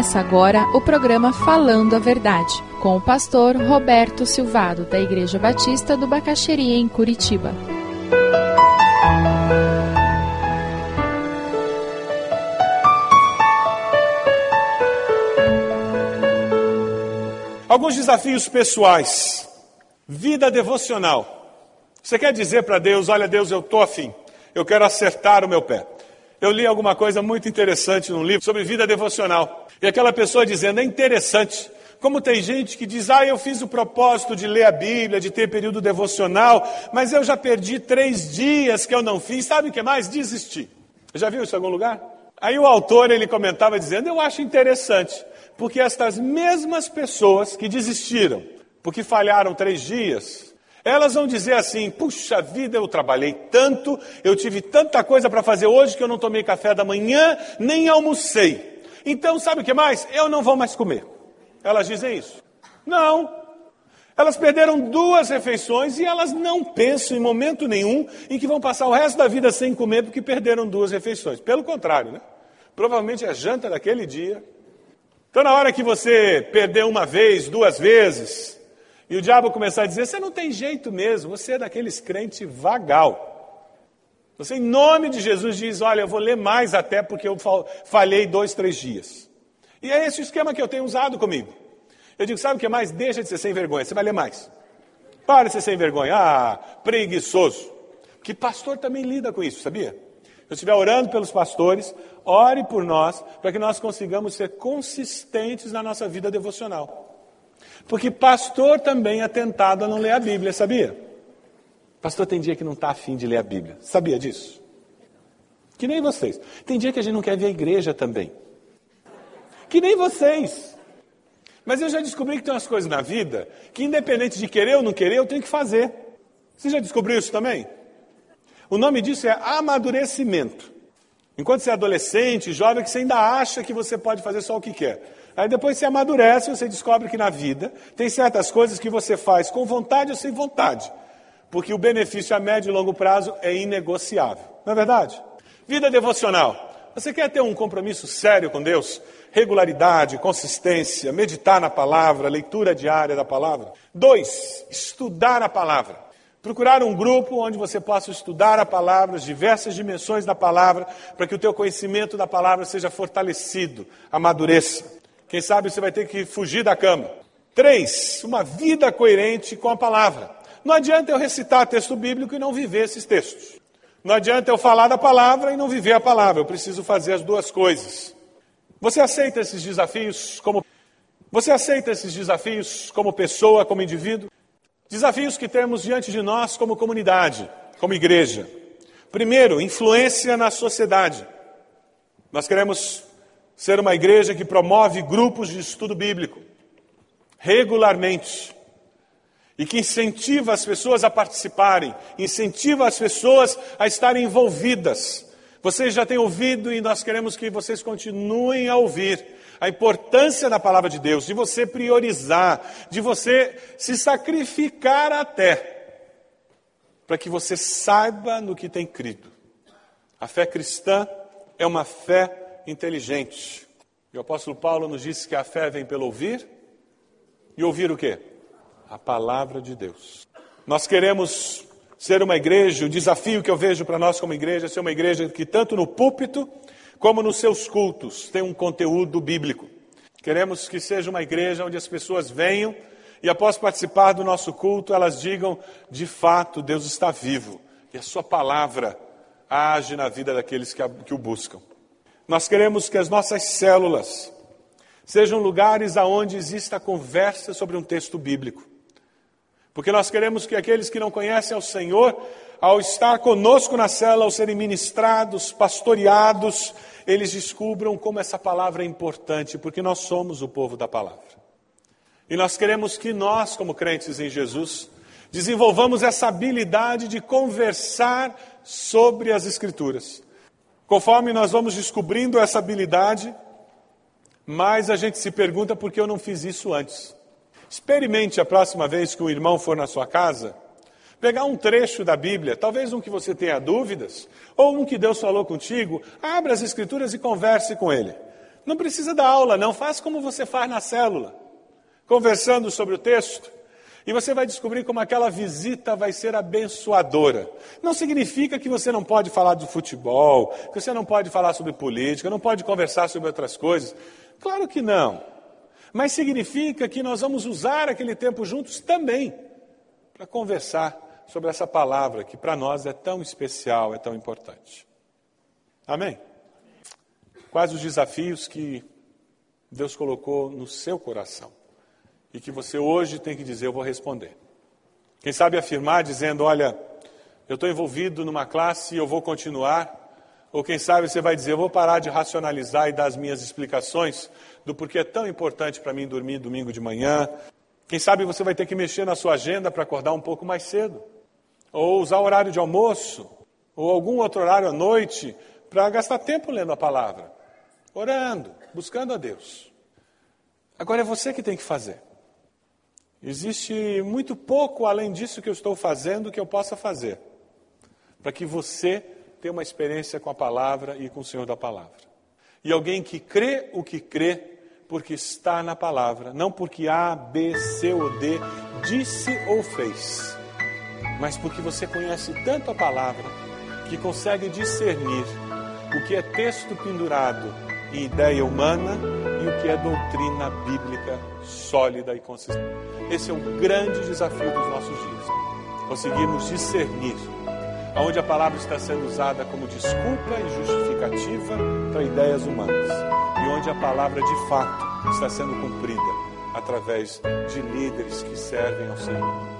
Começa agora o programa Falando a Verdade, com o pastor Roberto Silvado, da Igreja Batista do Bacaxeria, em Curitiba. Alguns desafios pessoais. Vida devocional. Você quer dizer para Deus: Olha, Deus, eu estou afim, eu quero acertar o meu pé. Eu li alguma coisa muito interessante num livro sobre vida devocional. E aquela pessoa dizendo: É interessante. Como tem gente que diz, ah, eu fiz o propósito de ler a Bíblia, de ter período devocional, mas eu já perdi três dias que eu não fiz, sabe o que mais? Desisti. Já viu isso em algum lugar? Aí o autor ele comentava dizendo, eu acho interessante, porque estas mesmas pessoas que desistiram, porque falharam três dias, elas vão dizer assim: puxa vida, eu trabalhei tanto, eu tive tanta coisa para fazer hoje que eu não tomei café da manhã, nem almocei. Então, sabe o que mais? Eu não vou mais comer. Elas dizem isso? Não. Elas perderam duas refeições e elas não pensam em momento nenhum em que vão passar o resto da vida sem comer porque perderam duas refeições. Pelo contrário, né? Provavelmente a janta daquele dia então, na hora que você perder uma vez, duas vezes, e o diabo começar a dizer: você não tem jeito mesmo, você é daqueles crente vagal. Você, em nome de Jesus, diz: olha, eu vou ler mais até porque eu falhei dois, três dias. E é esse o esquema que eu tenho usado comigo. Eu digo: sabe o que mais? Deixa de ser sem vergonha, você vai ler mais. Para de ser sem vergonha. Ah, preguiçoso. Que pastor também lida com isso, sabia? eu estiver orando pelos pastores, ore por nós, para que nós consigamos ser consistentes na nossa vida devocional. Porque pastor também é tentado a não ler a Bíblia, sabia? Pastor tem dia que não está afim de ler a Bíblia. Sabia disso? Que nem vocês. Tem dia que a gente não quer ver a igreja também. Que nem vocês. Mas eu já descobri que tem umas coisas na vida que, independente de querer ou não querer, eu tenho que fazer. Você já descobriu isso também? O nome disso é amadurecimento. Enquanto você é adolescente, jovem, que você ainda acha que você pode fazer só o que quer. Aí depois você amadurece, você descobre que na vida tem certas coisas que você faz com vontade ou sem vontade. Porque o benefício a médio e longo prazo é inegociável. Não é verdade? Vida devocional. Você quer ter um compromisso sério com Deus? Regularidade, consistência, meditar na palavra, leitura diária da palavra. Dois, estudar a palavra. Procurar um grupo onde você possa estudar a palavra, as diversas dimensões da palavra, para que o teu conhecimento da palavra seja fortalecido, amadureça. Quem sabe você vai ter que fugir da cama. Três, uma vida coerente com a palavra. Não adianta eu recitar texto bíblico e não viver esses textos. Não adianta eu falar da palavra e não viver a palavra. Eu preciso fazer as duas coisas. Você aceita esses desafios como você aceita esses desafios como pessoa, como indivíduo? Desafios que temos diante de nós como comunidade, como igreja. Primeiro, influência na sociedade. Nós queremos ser uma igreja que promove grupos de estudo bíblico regularmente e que incentiva as pessoas a participarem, incentiva as pessoas a estarem envolvidas. Vocês já têm ouvido e nós queremos que vocês continuem a ouvir a importância da palavra de Deus, de você priorizar, de você se sacrificar até, para que você saiba no que tem crido. A fé cristã é uma fé inteligente. E o apóstolo Paulo nos disse que a fé vem pelo ouvir, e ouvir o quê? A palavra de Deus. Nós queremos ser uma igreja, o desafio que eu vejo para nós como igreja é ser uma igreja que tanto no púlpito como nos seus cultos tem um conteúdo bíblico. Queremos que seja uma igreja onde as pessoas venham e, após participar do nosso culto, elas digam: de fato, Deus está vivo e a Sua palavra age na vida daqueles que, que o buscam. Nós queremos que as nossas células sejam lugares aonde exista conversa sobre um texto bíblico. Porque nós queremos que aqueles que não conhecem ao Senhor ao estar conosco na cela, ao serem ministrados, pastoreados, eles descubram como essa palavra é importante, porque nós somos o povo da palavra. E nós queremos que nós, como crentes em Jesus, desenvolvamos essa habilidade de conversar sobre as Escrituras. Conforme nós vamos descobrindo essa habilidade, mais a gente se pergunta por que eu não fiz isso antes. Experimente a próxima vez que um irmão for na sua casa pegar um trecho da Bíblia, talvez um que você tenha dúvidas, ou um que Deus falou contigo, abra as Escrituras e converse com ele. Não precisa dar aula, não. Faz como você faz na célula, conversando sobre o texto. E você vai descobrir como aquela visita vai ser abençoadora. Não significa que você não pode falar de futebol, que você não pode falar sobre política, não pode conversar sobre outras coisas. Claro que não. Mas significa que nós vamos usar aquele tempo juntos também para conversar sobre essa palavra que para nós é tão especial, é tão importante. Amém? Quais os desafios que Deus colocou no seu coração? E que você hoje tem que dizer: Eu vou responder. Quem sabe afirmar dizendo: Olha, eu estou envolvido numa classe e eu vou continuar. Ou quem sabe você vai dizer: Eu vou parar de racionalizar e dar as minhas explicações do porquê é tão importante para mim dormir domingo de manhã. Quem sabe você vai ter que mexer na sua agenda para acordar um pouco mais cedo. Ou usar o horário de almoço. Ou algum outro horário à noite para gastar tempo lendo a palavra, orando, buscando a Deus. Agora é você que tem que fazer. Existe muito pouco além disso que eu estou fazendo que eu possa fazer, para que você tenha uma experiência com a palavra e com o Senhor da palavra. E alguém que crê o que crê, porque está na palavra, não porque A, B, C ou D disse ou fez, mas porque você conhece tanto a palavra que consegue discernir o que é texto pendurado em ideia humana e o que é doutrina bíblica sólida e consistente. Esse é um grande desafio dos nossos dias. Conseguirmos discernir aonde a palavra está sendo usada como desculpa e justificativa para ideias humanas e onde a palavra de fato está sendo cumprida através de líderes que servem ao Senhor.